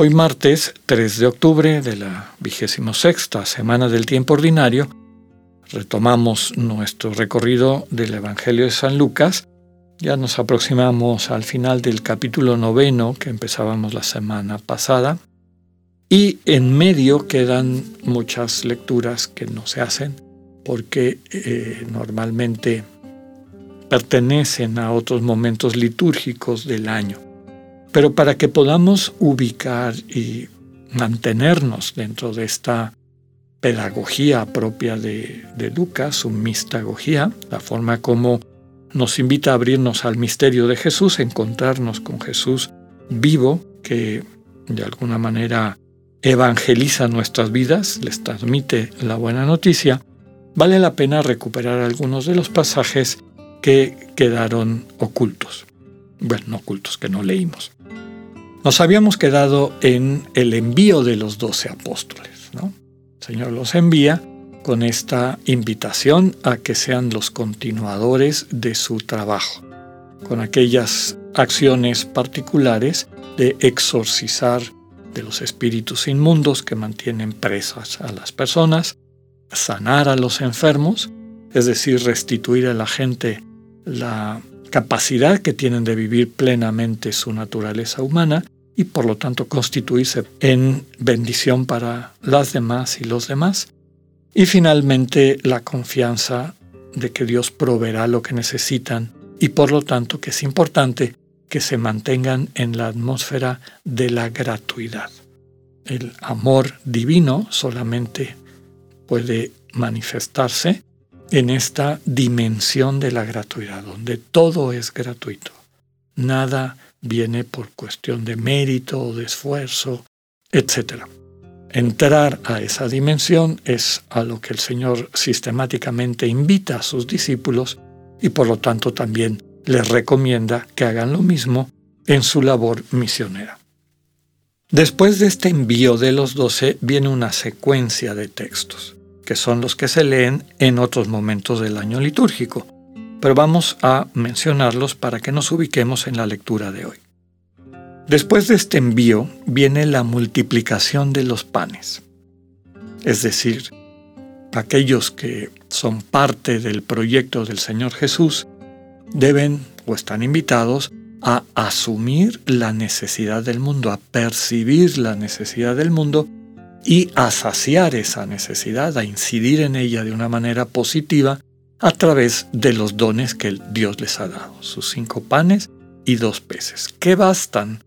Hoy martes 3 de octubre de la vigésimo sexta semana del tiempo ordinario, retomamos nuestro recorrido del Evangelio de San Lucas. Ya nos aproximamos al final del capítulo noveno que empezábamos la semana pasada. Y en medio quedan muchas lecturas que no se hacen porque eh, normalmente pertenecen a otros momentos litúrgicos del año. Pero para que podamos ubicar y mantenernos dentro de esta pedagogía propia de, Lucas, su mistagogía, la forma como nos invita a abrirnos al misterio de Jesús, encontrarnos con Jesús vivo, que de alguna manera evangeliza nuestras vidas, les transmite la buena noticia, vale la pena recuperar algunos de los pasajes que quedaron ocultos. Bueno, no ocultos, que no leímos. Nos habíamos quedado en el envío de los doce apóstoles. ¿no? El Señor los envía con esta invitación a que sean los continuadores de su trabajo, con aquellas acciones particulares de exorcizar de los espíritus inmundos que mantienen presas a las personas, sanar a los enfermos, es decir, restituir a la gente la capacidad que tienen de vivir plenamente su naturaleza humana y por lo tanto constituirse en bendición para las demás y los demás. Y finalmente la confianza de que Dios proveerá lo que necesitan y por lo tanto que es importante que se mantengan en la atmósfera de la gratuidad. El amor divino solamente puede manifestarse en esta dimensión de la gratuidad, donde todo es gratuito. Nada viene por cuestión de mérito o de esfuerzo, etc. Entrar a esa dimensión es a lo que el Señor sistemáticamente invita a sus discípulos y por lo tanto también les recomienda que hagan lo mismo en su labor misionera. Después de este envío de los doce viene una secuencia de textos que son los que se leen en otros momentos del año litúrgico, pero vamos a mencionarlos para que nos ubiquemos en la lectura de hoy. Después de este envío viene la multiplicación de los panes, es decir, aquellos que son parte del proyecto del Señor Jesús deben o están invitados a asumir la necesidad del mundo, a percibir la necesidad del mundo y a saciar esa necesidad, a incidir en ella de una manera positiva a través de los dones que Dios les ha dado, sus cinco panes y dos peces, que bastan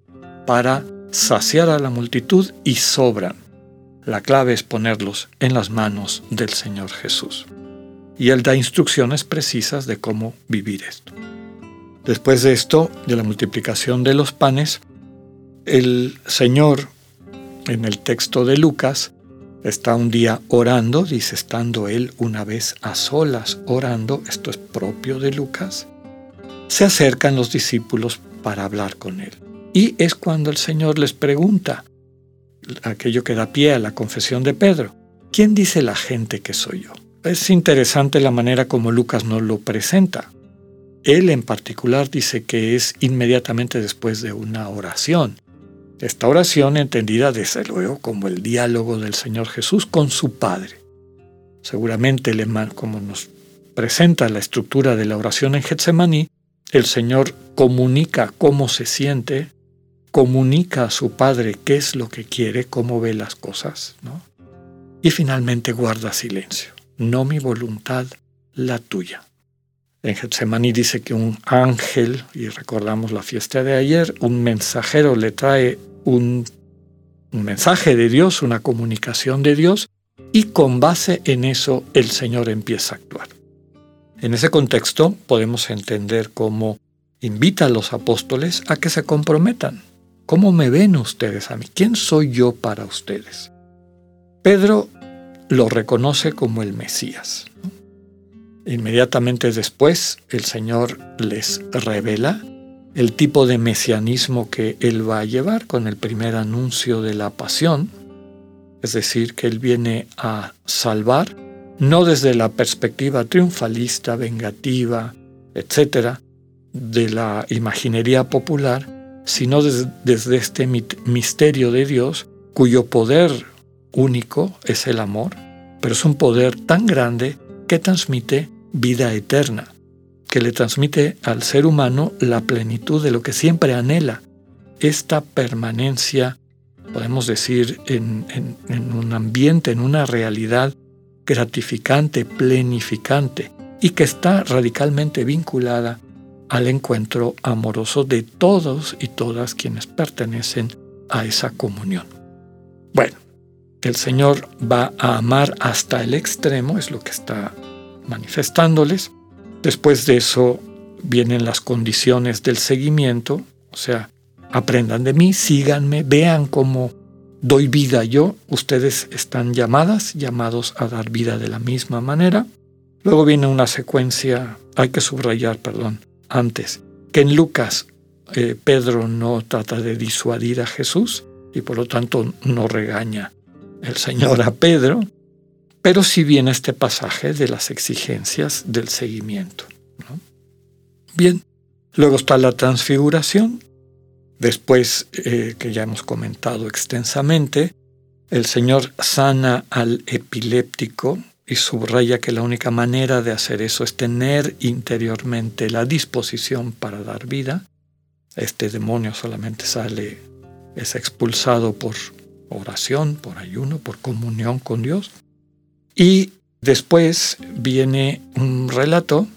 para saciar a la multitud y sobran. La clave es ponerlos en las manos del Señor Jesús. Y Él da instrucciones precisas de cómo vivir esto. Después de esto, de la multiplicación de los panes, el Señor en el texto de Lucas, está un día orando, dice, estando él una vez a solas orando, esto es propio de Lucas, se acercan los discípulos para hablar con él. Y es cuando el Señor les pregunta, aquello que da pie a la confesión de Pedro, ¿quién dice la gente que soy yo? Es interesante la manera como Lucas nos lo presenta. Él en particular dice que es inmediatamente después de una oración esta oración entendida desde luego como el diálogo del Señor Jesús con su Padre. Seguramente, como nos presenta la estructura de la oración en Getsemaní, el Señor comunica cómo se siente, comunica a su Padre qué es lo que quiere, cómo ve las cosas, ¿no? y finalmente guarda silencio. No mi voluntad, la tuya. En Getsemaní dice que un ángel, y recordamos la fiesta de ayer, un mensajero le trae un, mensaje de Dios, una comunicación de Dios, y con base en eso el Señor empieza a actuar. En ese contexto podemos entender cómo invita a los apóstoles a que se comprometan. ¿Cómo me ven ustedes a mí? ¿Quién soy yo para ustedes? Pedro lo reconoce como el Mesías. Inmediatamente después el Señor les revela el tipo de mesianismo que Él va a llevar con el primer anuncio de la pasión, es decir, que Él viene a salvar, no desde la perspectiva triunfalista, vengativa, etc., de la imaginería popular, sino desde, este misterio de Dios cuyo poder único es el amor, pero es un poder tan grande que transmite vida eterna, que le transmite al ser humano la plenitud de lo que siempre anhela, esta permanencia, podemos decir, en, un ambiente, en una realidad gratificante, plenificante, y que está radicalmente vinculada al encuentro amoroso de todos y todas quienes pertenecen a esa comunión. Bueno, el Señor va a amar hasta el extremo, es lo que está manifestándoles. Después de eso vienen las condiciones del seguimiento, o sea, aprendan de mí, síganme, vean cómo doy vida yo, ustedes están llamadas, llamados a dar vida de la misma manera. Luego viene una secuencia, hay que subrayar, perdón, antes, que en Lucas eh, Pedro no trata de disuadir a Jesús y por lo tanto no regaña el Señor a Pedro, pero sí viene este pasaje de las exigencias del seguimiento. Bien, luego está la transfiguración, después eh, que ya hemos comentado extensamente, el Señor sana al epiléptico y subraya que la única manera de hacer eso es tener interiormente la disposición para dar vida. Este demonio solamente sale, es expulsado por oración, por ayuno, por comunión con Dios. Y después viene un relato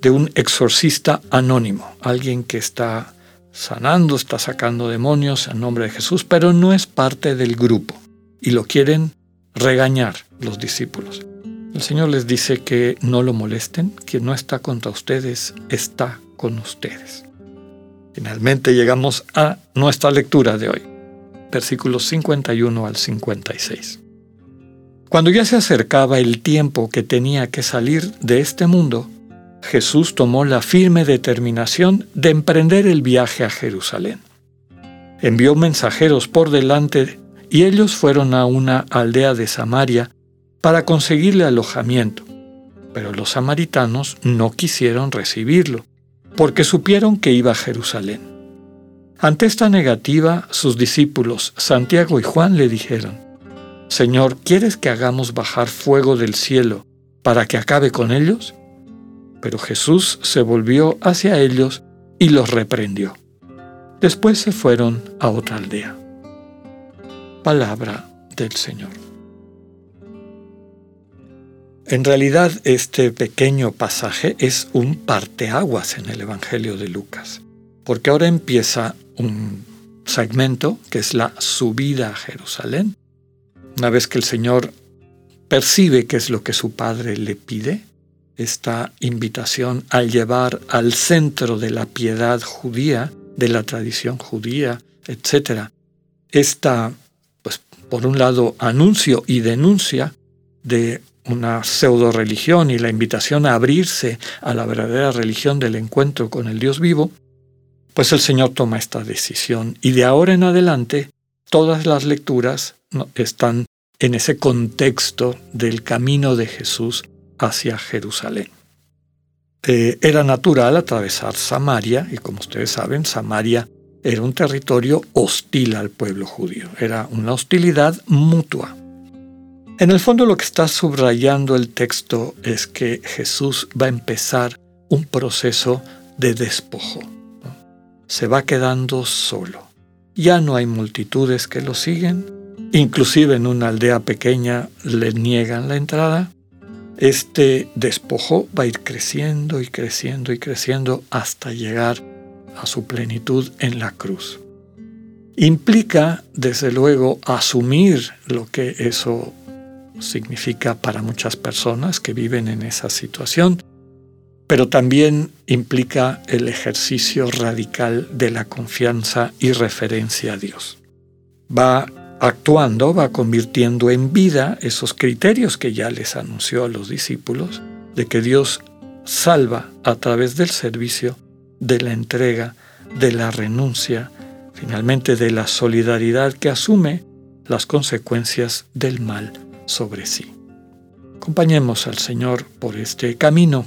de un exorcista anónimo, alguien que está sanando, está sacando demonios en nombre de Jesús, pero no es parte del grupo y lo quieren regañar los discípulos. El Señor les dice que no lo molesten, quien no está contra ustedes está con ustedes. Finalmente llegamos a nuestra lectura de hoy, versículos 51 al 56. Cuando ya se acercaba el tiempo que tenía que salir de este mundo, Jesús tomó la firme determinación de emprender el viaje a Jerusalén. Envió mensajeros por delante y ellos fueron a una aldea de Samaria para conseguirle alojamiento, pero los samaritanos no quisieron recibirlo, porque supieron que iba a Jerusalén. Ante esta negativa, sus discípulos Santiago y Juan le dijeron, Señor, ¿quieres que hagamos bajar fuego del cielo para que acabe con ellos? Pero Jesús se volvió hacia ellos y los reprendió. Después se fueron a otra aldea. Palabra del Señor. En realidad este pequeño pasaje es un parteaguas en el Evangelio de Lucas, porque ahora empieza un segmento que es la subida a Jerusalén. Una vez que el Señor percibe qué es lo que su Padre le pide, esta invitación al llevar al centro de la piedad judía, de la tradición judía, etc. Esta, pues, por un lado, anuncio y denuncia de una pseudo religión y la invitación a abrirse a la verdadera religión del encuentro con el Dios vivo, pues el Señor toma esta decisión y de ahora en adelante todas las lecturas están en ese contexto del camino de Jesús hacia Jerusalén. Eh, era natural atravesar Samaria y como ustedes saben, Samaria era un territorio hostil al pueblo judío, era una hostilidad mutua. En el fondo lo que está subrayando el texto es que Jesús va a empezar un proceso de despojo. Se va quedando solo. Ya no hay multitudes que lo siguen. Inclusive en una aldea pequeña le niegan la entrada. Este despojo va a ir creciendo y creciendo y creciendo hasta llegar a su plenitud en la cruz. Implica, desde luego, asumir lo que eso significa para muchas personas que viven en esa situación, pero también implica el ejercicio radical de la confianza y referencia a Dios. Va actuando va convirtiendo en vida esos criterios que ya les anunció a los discípulos de que Dios salva a través del servicio, de la entrega, de la renuncia, finalmente de la solidaridad que asume las consecuencias del mal sobre sí. Acompañemos al Señor por este camino